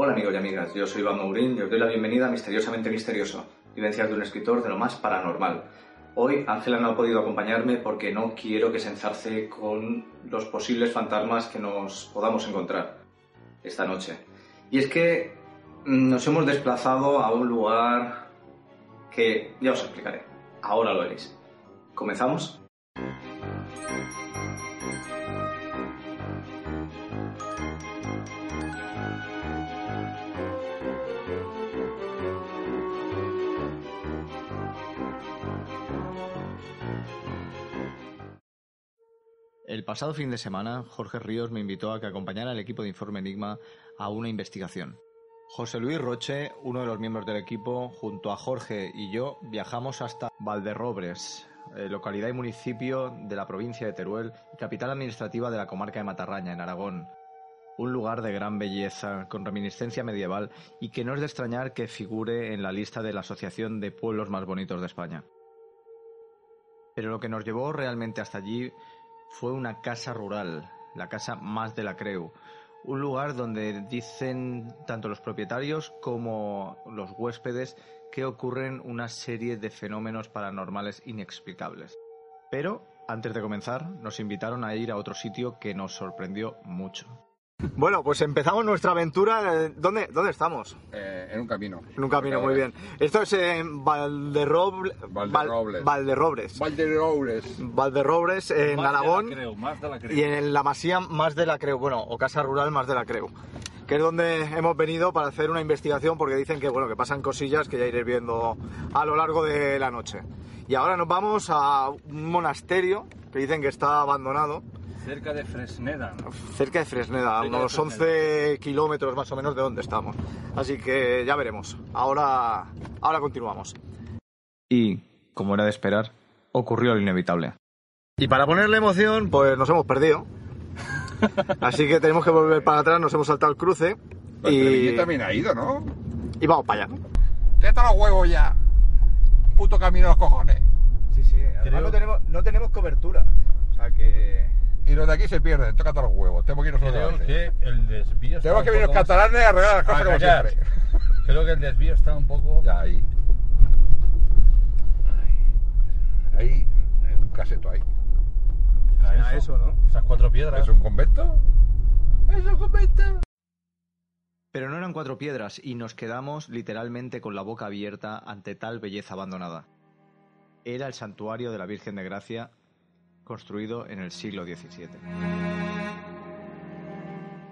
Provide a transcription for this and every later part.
Hola amigos y amigas, yo soy Iván Mourín y os doy la bienvenida a Misteriosamente Misterioso, vivencias de un escritor de lo más paranormal. Hoy Ángela no ha podido acompañarme porque no quiero que se enzarce con los posibles fantasmas que nos podamos encontrar esta noche. Y es que nos hemos desplazado a un lugar que ya os explicaré. Ahora lo veréis. ¿Comenzamos? El pasado fin de semana, Jorge Ríos me invitó a que acompañara al equipo de Informe Enigma a una investigación. José Luis Roche, uno de los miembros del equipo, junto a Jorge y yo, viajamos hasta Valderrobres, eh, localidad y municipio de la provincia de Teruel capital administrativa de la comarca de Matarraña, en Aragón. Un lugar de gran belleza, con reminiscencia medieval y que no es de extrañar que figure en la lista de la Asociación de Pueblos Más Bonitos de España. Pero lo que nos llevó realmente hasta allí fue una casa rural, la casa más de la Creu, un lugar donde dicen tanto los propietarios como los huéspedes que ocurren una serie de fenómenos paranormales inexplicables. Pero, antes de comenzar, nos invitaron a ir a otro sitio que nos sorprendió mucho. Bueno, pues empezamos nuestra aventura. Eh, ¿Dónde, dónde estamos? Eh, en un camino. En un camino, muy bien. Esto es en Valderroble... Valderrobles. Valderrobres. Valderrobres. Valderrobres, en Más de la. Creu, más de la Creu. Y en la masía más de la Creu, bueno, o casa rural más de la Creu, que es donde hemos venido para hacer una investigación porque dicen que bueno, que pasan cosillas que ya iréis viendo a lo largo de la noche. Y ahora nos vamos a un monasterio que dicen que está abandonado, Cerca de Fresneda. cerca de Fresneda, a unos 11 kilómetros más o menos de donde estamos. Así que ya veremos. Ahora, ahora continuamos. Y, como era de esperar, ocurrió lo inevitable. Y para ponerle emoción, pues nos hemos perdido. Así que tenemos que volver para atrás, nos hemos saltado el cruce Pues y, también ha ido, ¿no? y vamos para allá. ¡Teta los huevos ya! Puto camino a los cojones. Sí, sí, además no tenemos, no tenemos cobertura. O sea que... Y los de aquí se pierden, tócate los huevos. Tenemos que irnos Creo nosotros. que el desvío está Tenemos que venir los catalanes a arreglar las cosas como siempre. Creo que el desvío está un poco... Ya ahí. Ahí, en un caseto ahí. a ¿no? Esas cuatro piedras. ¿Es un convento? ¿Es un convento? Pero no eran cuatro piedras y nos quedamos literalmente con la boca abierta ante tal belleza abandonada. Era el santuario de la Virgen de Gracia, construido en el siglo XVII.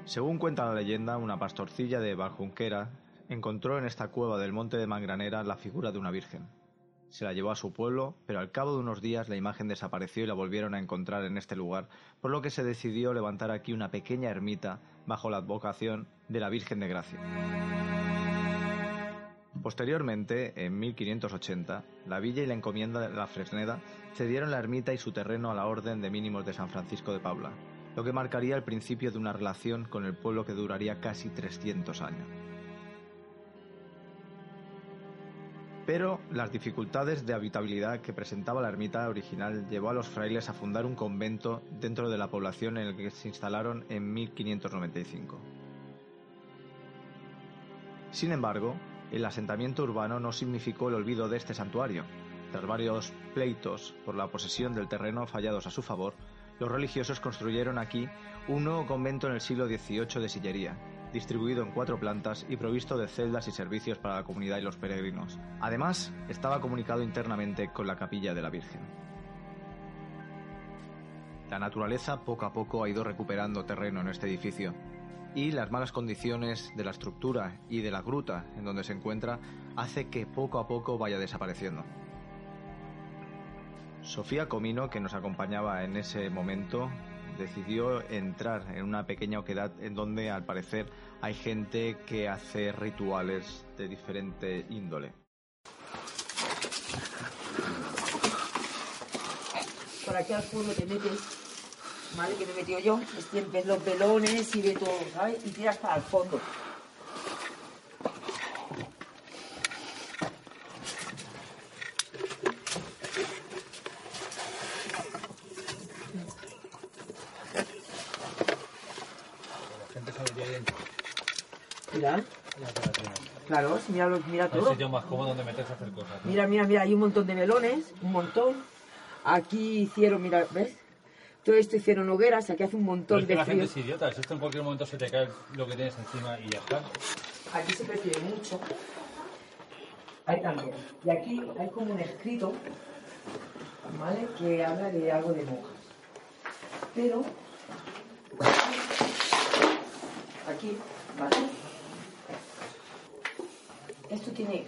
Según cuenta la leyenda, una pastorcilla de Baljunquera encontró en esta cueva del monte de Mangranera la figura de una virgen. Se la llevó a su pueblo, pero al cabo de unos días la imagen desapareció y la volvieron a encontrar en este lugar, por lo que se decidió levantar aquí una pequeña ermita bajo la advocación de la Virgen de Gracia. Posteriormente, en 1580, la villa y la encomienda de la Fresneda cedieron la ermita y su terreno a la Orden de Mínimos de San Francisco de Paula, lo que marcaría el principio de una relación con el pueblo que duraría casi 300 años. Pero las dificultades de habitabilidad que presentaba la ermita original llevó a los frailes a fundar un convento dentro de la población en el que se instalaron en 1595. Sin embargo, el asentamiento urbano no significó el olvido de este santuario. Tras varios pleitos por la posesión del terreno fallados a su favor, los religiosos construyeron aquí un nuevo convento en el siglo XVIII de sillería, distribuido en cuatro plantas y provisto de celdas y servicios para la comunidad y los peregrinos. Además, estaba comunicado internamente con la capilla de la Virgen. La naturaleza poco a poco ha ido recuperando terreno en este edificio, y las malas condiciones de la estructura y de la gruta en donde se encuentra hace que poco a poco vaya desapareciendo. Sofía Comino, que nos acompañaba en ese momento, decidió entrar en una pequeña oquedad en donde al parecer hay gente que hace rituales de diferente índole. Por aquí al fondo te metes, ¿vale? Que me he metido yo, estiempes los velones y de todo, ¿sabes? Y tiras hasta el fondo. Mira. Claro, mira, mira todo. sitio más cómodo donde meterse a hacer cosas. ¿no? Mira, mira, mira, hay un montón de melones, un montón. Aquí hicieron, mira, ¿ves? Todo esto hicieron hogueras, aquí hace un montón es que de la gente es idiota. Esto en cualquier momento se te cae lo que tienes encima y ya está. Aquí se percibe mucho. Ahí también. Y aquí hay como un escrito, ¿vale? Que habla de algo de monjas. Pero, aquí, ¿vale? Esto tiene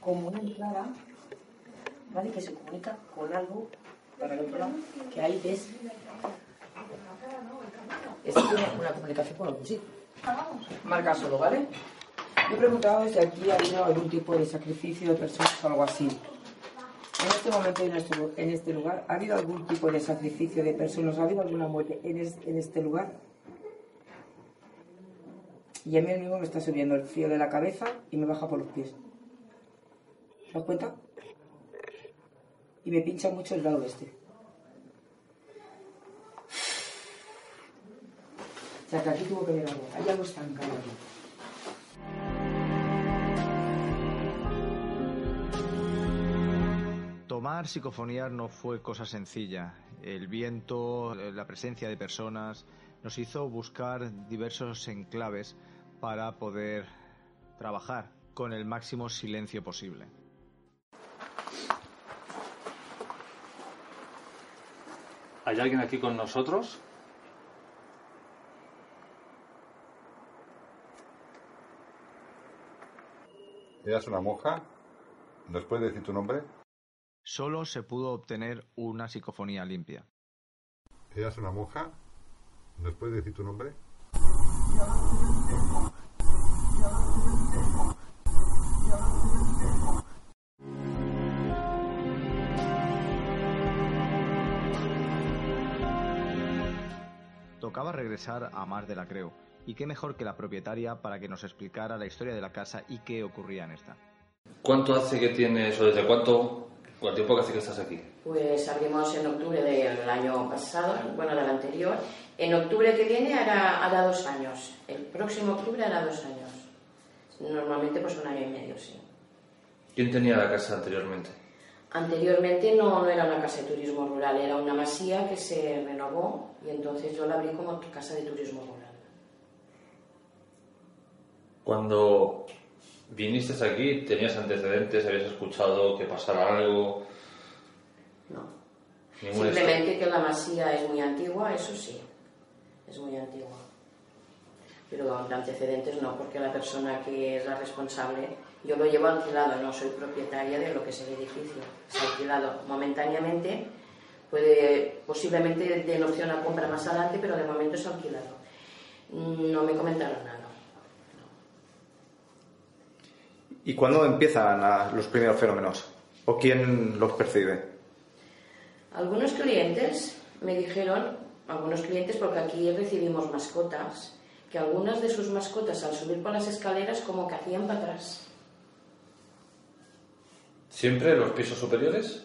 como una entrada, ¿vale? Que se comunica con algo para el que ahí ves. Esto tiene una comunicación con algún sitio. Marca solo, ¿vale? Yo he preguntado si aquí ha habido algún tipo de sacrificio de personas o algo así. En este momento, en en este lugar, ¿ha habido algún tipo de sacrificio de personas? ¿Ha habido alguna muerte en, es- en este lugar? Y a mí mismo me está subiendo el frío de la cabeza y me baja por los pies. ¿Te das cuenta? Y me pincha mucho el lado este. O sea que aquí tuvo que haber algo. Hay algo estancado aquí. Tomar psicofonías no fue cosa sencilla. El viento, la presencia de personas, nos hizo buscar diversos enclaves para poder trabajar con el máximo silencio posible. ¿Hay alguien aquí con nosotros? ¿Eras una monja? ¿Nos puedes decir tu nombre? Solo se pudo obtener una psicofonía limpia. ¿Eras una monja? ¿Nos puedes decir tu nombre? Regresar a Mar de la Creu, y qué mejor que la propietaria para que nos explicara la historia de la casa y qué ocurría en esta. ¿Cuánto hace que tienes, o desde cuánto, cuánto tiempo que hace que estás aquí? Pues abrimos en octubre del año pasado, bueno, del anterior. En octubre que viene hará, hará dos años. El próximo octubre hará dos años. Normalmente pues un año y medio, sí. ¿Quién tenía la casa anteriormente? Anteriormente no, no era una casa de turismo rural, era una masía que se renovó y entonces yo la abrí como casa de turismo rural. Cuando viniste aquí, ¿tenías antecedentes? ¿Habías escuchado que pasara algo? No. Simplemente que la masía es muy antigua, eso sí, es muy antigua. Pero de antecedentes no, porque la persona que es la responsable, yo lo llevo alquilado, no soy propietaria de lo que es el edificio. Es alquilado momentáneamente, puede posiblemente den opción a compra más adelante, pero de momento es alquilado. No me comentaron nada. ¿Y cuándo empiezan a- los primeros fenómenos? ¿O quién los percibe? Algunos clientes me dijeron, algunos clientes, porque aquí recibimos mascotas, que algunas de sus mascotas al subir por las escaleras como que hacían para atrás. ¿Siempre los pisos superiores?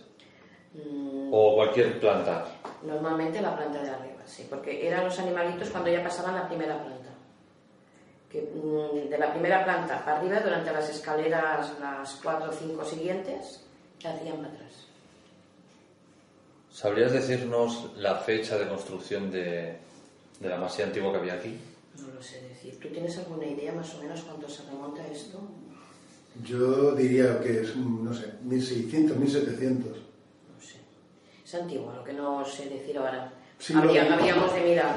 Mm, ¿O cualquier planta? Normalmente la planta de arriba, sí, porque eran los animalitos cuando ya pasaban la primera planta. Que, mm, de la primera planta para arriba, durante las escaleras, las cuatro o cinco siguientes, hacían para atrás. ¿Sabrías decirnos la fecha de construcción de, de la masía antigua que había aquí? No lo sé decir. ¿Tú tienes alguna idea más o menos cuánto se remonta esto? Yo diría que es, no sé, 1600, 1700. No sé. Es antiguo, lo que no sé decir ahora. Sí, Habría- habríamos de mirar.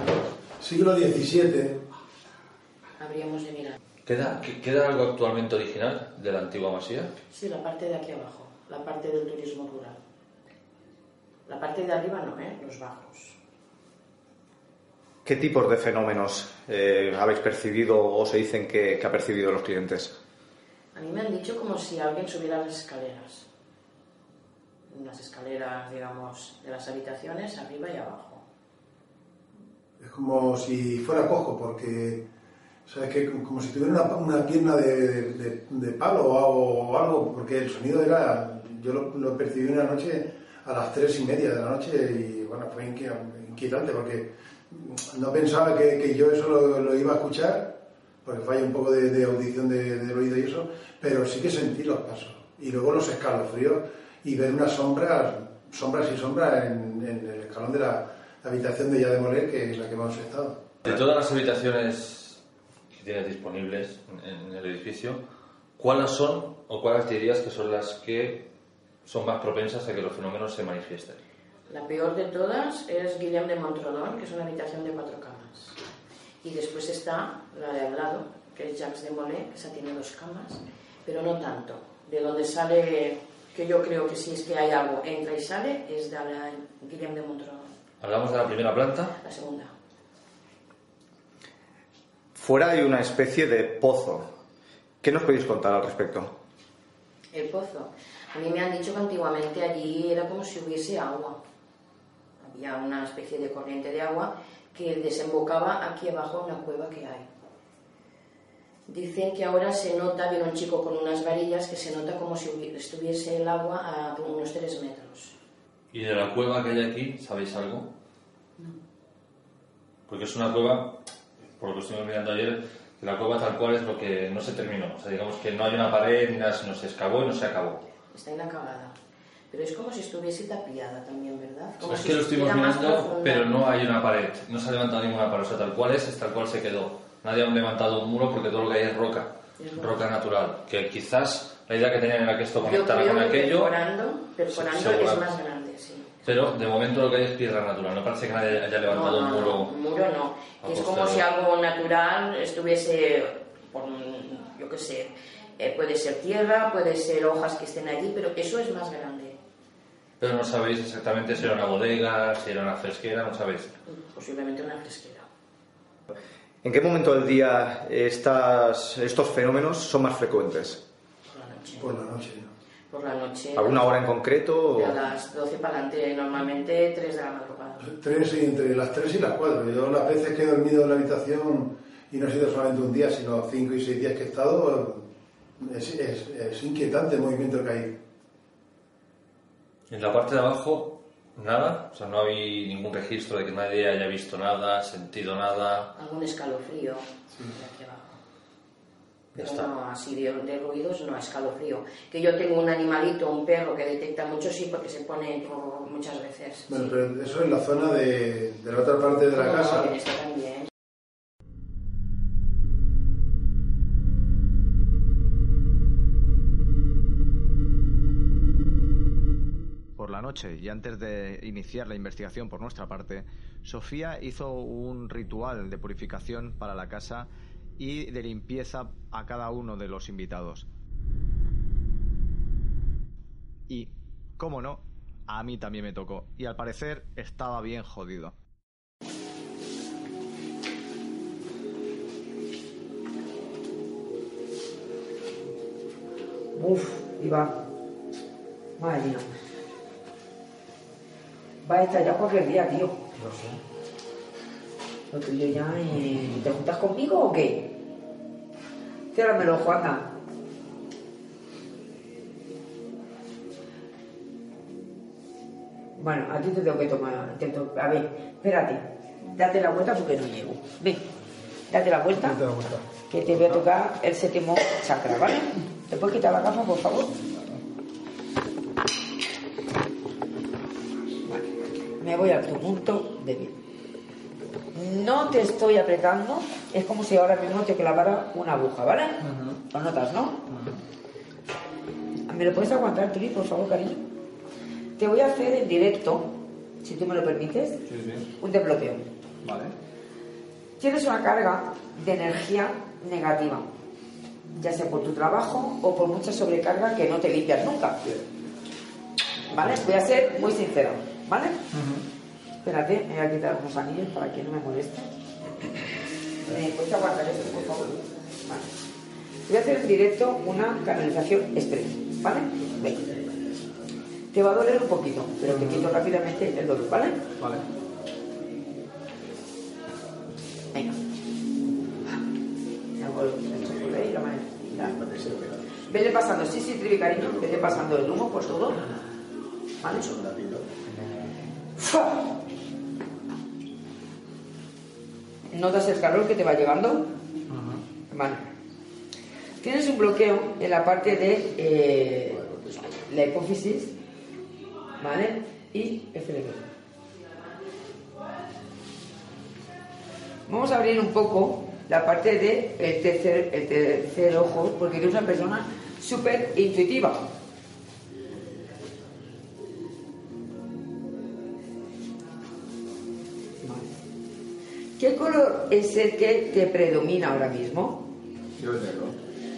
Siglo XVII. Habríamos de mirar. ¿Queda, que- ¿Queda algo actualmente original de la antigua masía? Sí, la parte de aquí abajo, la parte del turismo rural. La parte de arriba no, ¿eh? Los bajos. ¿Qué tipos de fenómenos eh, habéis percibido o se dicen que, que ha percibido los clientes? A mí me han dicho como si alguien subiera las escaleras. Las escaleras, digamos, de las habitaciones, arriba y abajo. Es como si fuera cojo, porque, ¿sabes qué? Como si tuviera una, una pierna de, palo o algo, porque el sonido era. Yo lo, percibí una noche a las tres y media de la noche y, bueno, fue inqui- inquietante porque no pensaba que, que yo eso lo iba a escuchar porque falla un poco de, de audición de- del oído y eso, pero sí que sentí los pasos. Y luego los escalofríos y ver unas sombras, sombras y sombras en, en el escalón de la habitación de Ya de Moler, que es la que hemos estado. De todas las habitaciones que tienes disponibles en, en el edificio, ¿cuáles son o cuáles dirías que son las que son más propensas a que los fenómenos se manifiesten? La peor de todas es Guillem de Montrodon, que es una habitación de cuatro camas. Y después está la de al lado, que es Jacques de Molay, que esa tiene dos camas, pero no tanto. De donde sale, que yo creo que si es que hay algo, entra y sale, es de la Guillem de Montrodon, Hablamos de la primera planta. la segunda. Fuera hay una especie de pozo. ¿Qué nos podéis contar al respecto? El pozo. A mí me han dicho que antiguamente allí era como si hubiese agua. Había una especie de corriente de agua que desembocaba aquí abajo en una cueva que hay. Dicen que ahora se nota, viene un chico con unas varillas, que se nota como si estuviese el agua a unos 3 metros. ¿Y de la cueva que hay aquí, sabéis algo? Porque es una cueva, por lo que estuvimos mirando ayer, que la cueva tal cual es lo que no se terminó. O sea, digamos que no hay una pared ni nada, sino se excavó y no se acabó. Está inacabada. Pero es como si estuviese tapiada también, ¿verdad? Como es si que lo estuvimos mirando, pero no hay una pared, no se ha levantado ninguna pared. O sea, tal cual es, es tal cual se quedó. Nadie ha levantado un muro porque todo lo que hay es roca, Es roca. natural. Que quizás la idea que tenían era que esto Yo conectara creo con que aquello, perforando, perforando es más grande, sí. pero de momento lo que hay es piedra natural. No parece que nadie haya levantado no, un muro. no, un muro no. Es como si algo natural estuviese, por, yo qué sé, eh, puede ser tierra, puede ser hojas que estén allí, pero eso es más grande. Pero no sabéis exactamente si era una bodega, si era una fresquera, no sabéis. Posiblemente una fresquera. ¿En qué momento del día estas, estos fenómenos son más frecuentes? Por la noche. Por la noche. Por la noche. ¿Alguna hora en concreto? o- a las 12 para adelante, normalmente 3 de la madrugada. Tres y entre las 3 y las 4. Yo las veces que he dormido en la habitación, y no ha sido solamente un día, sino 5 y 6 días que he estado, es, es- es inquietante el movimiento que hay. En la parte de abajo, nada. O sea, no hay ningún registro de que nadie haya visto nada, sentido nada. Algún escalofrío de aquí abajo. Pero está. no, así de, de ruidos, no escalofrío. Que yo tengo un animalito, un perro que detecta mucho, sí, porque se pone muchas veces. Bueno, sí. pero eso es la zona de, de la otra parte de la No, no, casa. en esta también. Y antes de iniciar la investigación por nuestra parte, Sofía hizo un ritual de purificación para la casa y de limpieza a cada uno de los invitados. Y, cómo no, a mí también me tocó. Y al parecer estaba bien jodido. Uf, va. Madre mía. Va a estallar cualquier día, tío. Lo sé. Lo tuyo ya. eh, ¿Te juntas conmigo o qué? Ciérramelo, Juana. Bueno, a ti te tengo que tomar. te to- a ver, espérate. Date la vuelta porque no llego. Ven, date la vuelta. Date la vuelta. Que te voy a tocar el séptimo chakra, ¿vale? ¿Te puedes quitar la gafa, por favor? Me voy a tu punto débil. No te estoy apretando, es como si ahora mismo te clavara una aguja, ¿vale? Lo notas, ¿no? ¿Me lo puedes aguantar, Turi, por favor, cariño? Te voy a hacer en directo, si tú me lo permites, Sí, sí. un desbloqueo. Vale. Tienes una carga de energía negativa, ya sea por tu trabajo o por mucha sobrecarga que no te limpias nunca. ¿Vale? Voy a ser muy sincera, ¿vale? Espérate, me voy a quitar unos anillos para que no me moleste. ¿Me puedes aguantar esto, por favor? Vale. Voy a hacer en directo una canalización express, ¿vale? Venga. Te va a doler un poquito, pero te quito rápidamente el dolor, ¿vale? Vale. Venga. Vete pasando, sí, sí, Trivi, cariño, vete pasando el humo por todo. ¿Vale? ¿Notas el calor que te va llegando? Vale. Tienes un bloqueo en la parte de eh, la hipófisis, ¿vale? Y FLB. Vamos a abrir un poco la parte de el tercer, el tercer ojo, porque eres una persona súper intuitiva. ¿Qué color es el que te predomina ahora mismo? Yo el negro.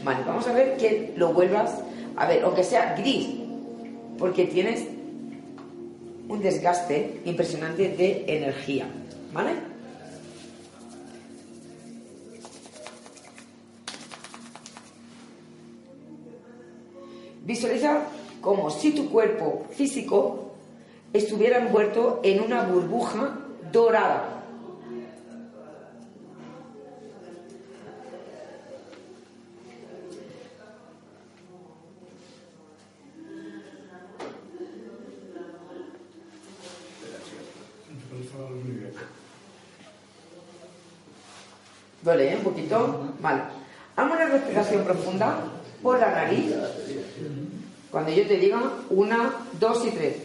Vale, vamos a ver que lo vuelvas a ver, aunque sea gris, porque tienes un desgaste impresionante de energía, ¿vale? Visualiza como si tu cuerpo físico estuviera envuelto en una burbuja dorada. Duele, ¿eh? Un poquito. Vale. Haz una respiración profunda por la nariz. Cuando yo te diga una, dos y tres.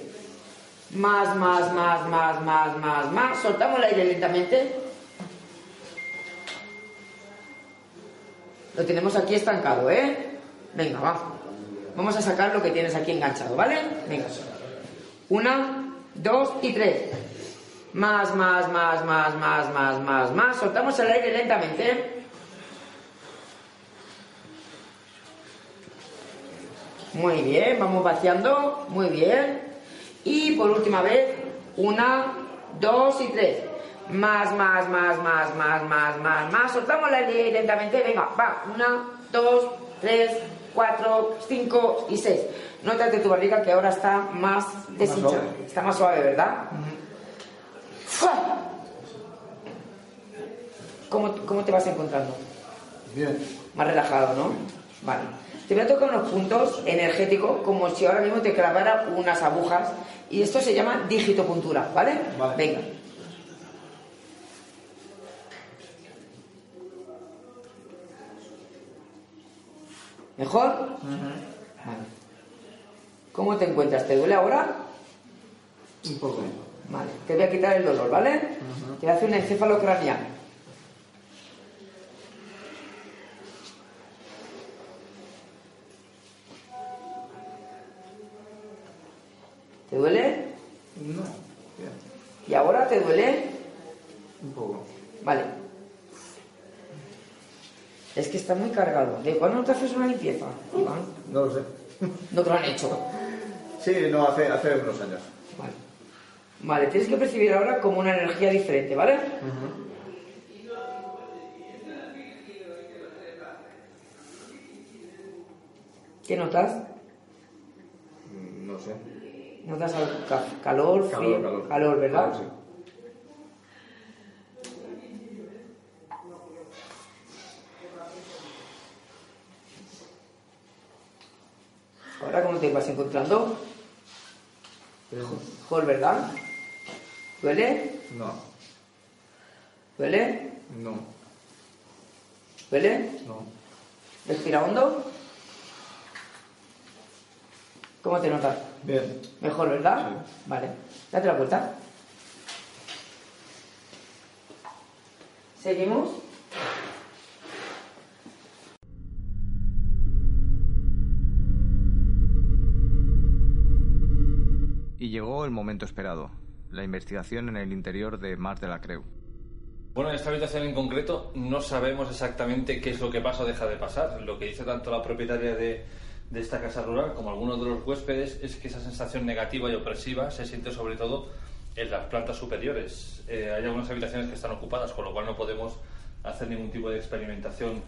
Más, más, más, más, más, más, más. Soltamos el aire lentamente. Lo tenemos aquí estancado, ¿eh? Venga, va. Vamos a sacar lo que tienes aquí enganchado, ¿vale? Venga. Una, dos y tres. Más, más, más, más, más, más, más, más. Soltamos el aire lentamente. Muy bien, vamos vaciando. Muy bien. Y por última vez, una, dos y tres. Más, más, más, más, más, más, más, más. Soltamos el aire lentamente. Venga, va. Una, dos, tres, cuatro, cinco y seis. Nótate tu barriga que ahora está más deshinchada. Está más suave, ¿verdad? ¿Cómo, ¿Cómo te vas encontrando? Bien. Más relajado, ¿no? Vale. Te voy a tocar unos puntos energéticos como si ahora mismo te clavara unas agujas y esto se llama digitopuntura, ¿vale? Vale. Venga. ¿Mejor? Vale. ¿Cómo te encuentras? ¿Te duele ahora? Un poco. Vale. Te voy a quitar el dolor, ¿vale? Te hacer un encefalocraniano. ¿Te duele? No. ¿Y ahora te duele? Un poco. Vale. Es que está muy cargado. ¿De cuándo no te haces una limpieza, Iván? No lo sé. No te lo han hecho. Sí, no, hace, hace unos años. Vale. Vale, tienes que percibir ahora como una energía diferente, ¿vale? ¿Qué notas? ¿Notas algo? Ca- calor, Calor, frío? calor. Calor, ¿verdad? Calor, sí. Ahora, ¿cómo te vas encontrando? Mejor, ¿verdad? ¿Duele? No. ¿Duele? No. ¿Duele? No. Respira hondo. ¿Cómo te notas? Bien. Mejor, ¿verdad? Vale. Date la vuelta. Seguimos. Y llegó el momento esperado. La investigación en el interior de Mars de la Creu. Bueno, en esta habitación en concreto no sabemos exactamente qué es lo que pasa o deja de pasar. Lo que dice tanto la propietaria de, de esta casa rural como algunos de los huéspedes es que esa sensación negativa y opresiva se siente sobre todo en las plantas superiores. Eh, hay algunas habitaciones que están ocupadas, con lo cual no podemos hacer ningún tipo de experimentación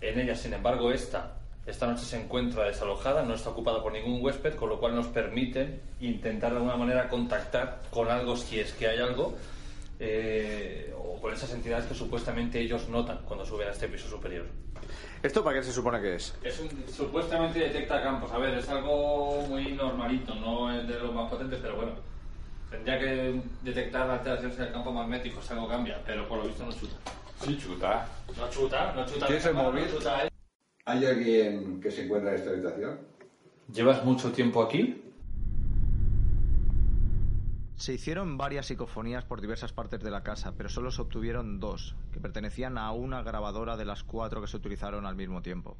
en ellas. Sin embargo, esta, esta noche se encuentra desalojada, no está ocupada por ningún huésped, con lo cual nos permite intentar de alguna manera contactar con algo si es que hay algo eh, o con esas entidades que supuestamente ellos notan cuando suben a este piso superior. ¿Esto para qué se supone que es? Es un, supuestamente detecta campos. A ver, es algo muy normalito, no es de los más potentes, pero bueno. Tendría que detectar alteraciones en el campo magnético si algo cambia, pero por lo visto no chuta. Sí, chuta. No chuta, no chuta. ¿Tienes el no móvil? chuta, ¿eh? ¿Hay alguien que se encuentra en esta habitación? ¿Llevas mucho tiempo aquí? Se hicieron varias psicofonías por diversas partes de la casa, pero solo se obtuvieron dos, que pertenecían a una grabadora de las cuatro que se utilizaron al mismo tiempo.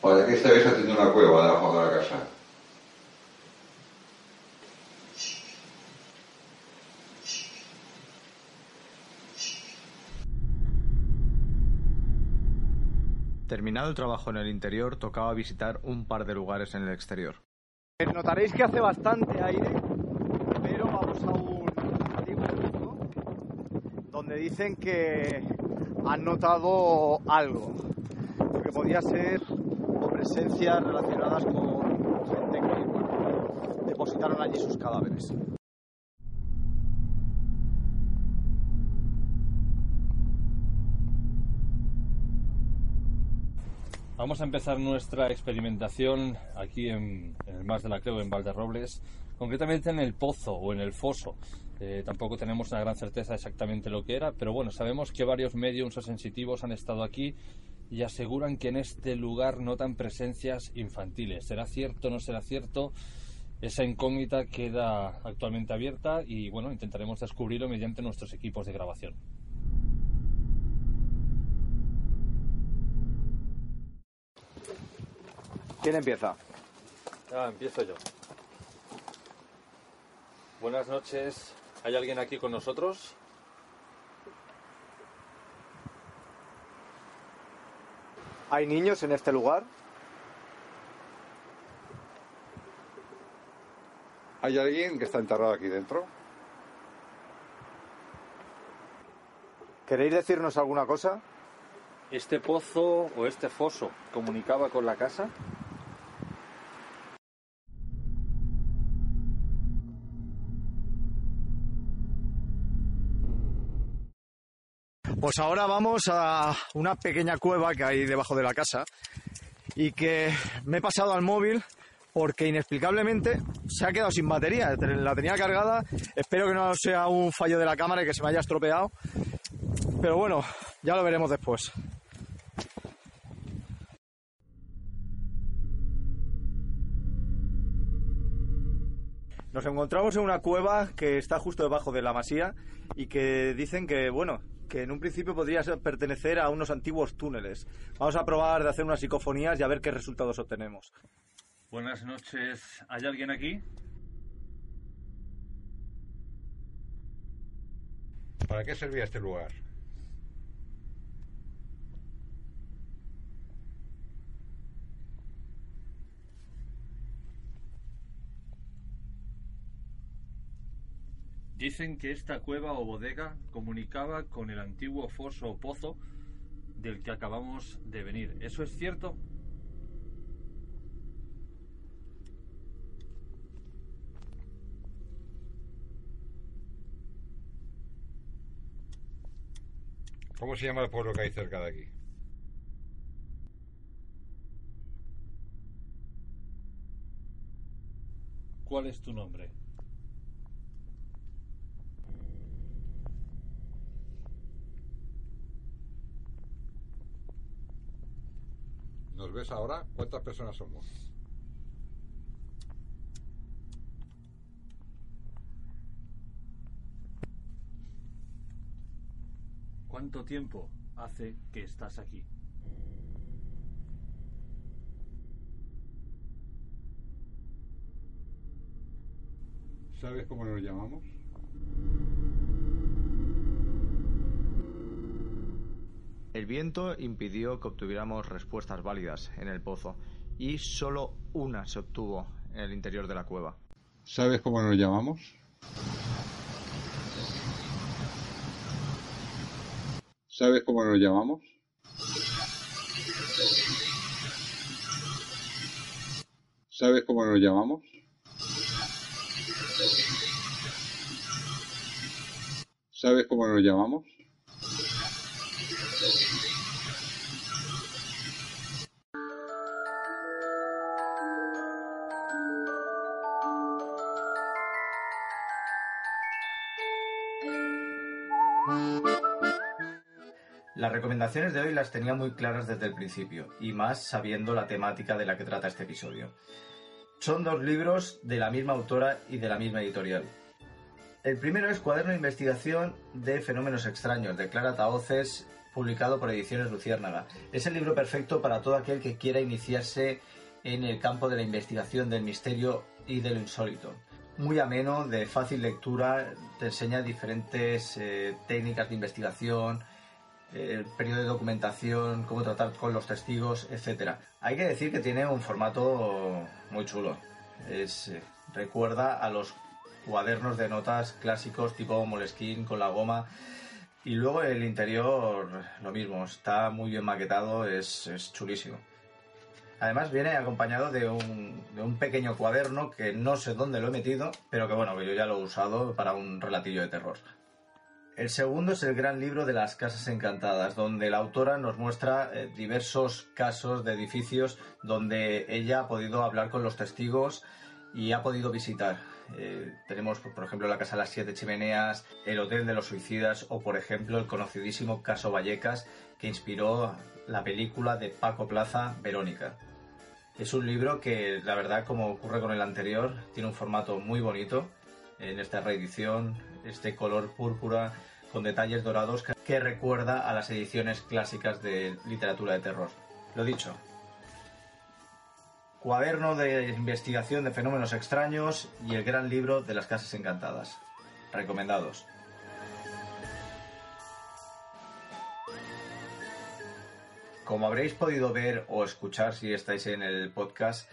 ¿Para qué estáis haciendo una cueva debajo de la casa? Terminado el trabajo en el interior, tocaba visitar un par de lugares en el exterior. Notaréis que hace bastante aire, pero vamos a un antiguo pozo donde dicen que han notado algo, que podía ser o presencias relacionadas con gente que bueno, depositaron allí sus cadáveres. Vamos a empezar nuestra experimentación aquí en, el Mas de la Creu, en Valderrobles, concretamente en el pozo o en el foso. Eh, tampoco tenemos una gran certeza exactamente lo que era, pero bueno, sabemos que varios mediums o sensitivos han estado aquí y aseguran que en este lugar notan presencias infantiles. ¿Será cierto o no será cierto? Esa incógnita queda actualmente abierta y bueno, intentaremos descubrirlo mediante nuestros equipos de grabación. ¿Quién empieza? Ah, empiezo yo. Buenas noches. ¿Hay alguien aquí con nosotros? ¿Hay niños en este lugar? ¿Hay alguien que está enterrado aquí dentro? ¿Queréis decirnos alguna cosa? ¿Este pozo o este foso comunicaba con la casa? Pues ahora vamos a una pequeña cueva que hay debajo de la casa y que me he pasado al móvil porque inexplicablemente se ha quedado sin batería. La tenía cargada, espero que no sea un fallo de la cámara y que se me haya estropeado. Pero bueno, ya lo veremos después. Nos encontramos en una cueva que está justo debajo de la masía y que dicen que, bueno, que en un principio podría pertenecer a unos antiguos túneles. Vamos a probar de hacer unas psicofonías y a ver qué resultados obtenemos. Buenas noches. ¿Hay alguien aquí? ¿Para qué servía este lugar? Dicen que esta cueva o bodega comunicaba con el antiguo foso o pozo del que acabamos de venir. ¿Eso es cierto? ¿Cómo se llama el pueblo que hay cerca de aquí? ¿Cuál es tu nombre? Ves ahora? ¿Cuántas personas somos? ¿Cuánto tiempo hace que estás aquí? ¿Sabes cómo nos llamamos? El viento impidió que obtuviéramos respuestas válidas en el pozo y solo una se obtuvo en el interior de la cueva. ¿Sabes cómo nos llamamos? ¿Sabes cómo nos llamamos? ¿Sabes cómo nos llamamos? ¿Sabes cómo nos llamamos? Recomendaciones de hoy las tenía muy claras desde el principio, y más sabiendo la temática de la que trata este episodio. Son dos libros de la misma autora y de la misma editorial. El primero es Cuaderno de Investigación de Fenómenos Extraños, de Clara Taoces, publicado por Ediciones Luciérnaga. Es el libro perfecto para todo aquel que quiera iniciarse en el campo de la investigación del misterio y de lo insólito. Muy ameno, de fácil lectura, te enseña diferentes eh, técnicas de investigación, el eh, periodo de documentación, cómo tratar con los testigos, etcétera. Hay que decir que tiene un formato muy chulo. Es, eh, recuerda a los cuadernos de notas clásicos tipo Moleskine con la goma. Y luego el interior, lo mismo, está muy bien maquetado, es, es chulísimo. Además viene acompañado de un, de un, pequeño cuaderno que no sé dónde lo he metido, pero que bueno, yo ya lo he usado para un relatillo de terror. El segundo es el gran libro de las casas encantadas, donde la autora nos muestra eh, diversos casos de edificios donde ella ha podido hablar con los testigos y ha podido visitar. Eh, tenemos, por ejemplo, la Casa de las Siete Chimeneas, el Hotel de los Suicidas o, por ejemplo, el conocidísimo caso Vallecas que inspiró la película de Paco Plaza, Verónica. Es un libro que, la verdad, como ocurre con el anterior, tiene un formato muy bonito. En esta reedición, este color púrpura con detalles dorados que recuerda a las ediciones clásicas de literatura de terror. Lo dicho, Cuaderno de investigación de fenómenos extraños y el gran libro de las casas encantadas. Recomendados. Como habréis podido ver o escuchar si estáis en el podcast,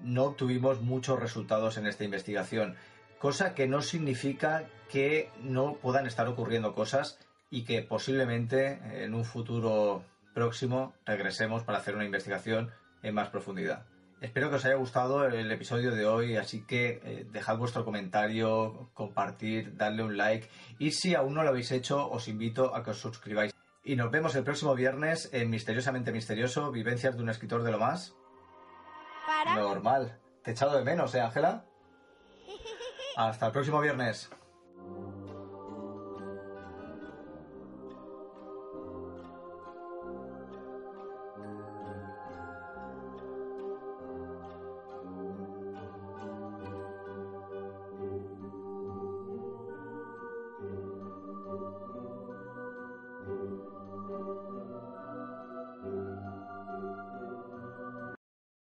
no obtuvimos muchos resultados en esta investigación, cosa que no significa que no puedan estar ocurriendo cosas y que posiblemente en un futuro próximo regresemos para hacer una investigación en más profundidad. Espero que os haya gustado el episodio de hoy, así que eh, dejad vuestro comentario, compartir, darle un like y si aún no lo habéis hecho os invito a que os suscribáis. Y nos vemos el próximo viernes en Misteriosamente Misterioso, Vivencias de un escritor de lo más... Normal. Te he echado de menos, ¿eh, Ángela? Hasta el próximo viernes.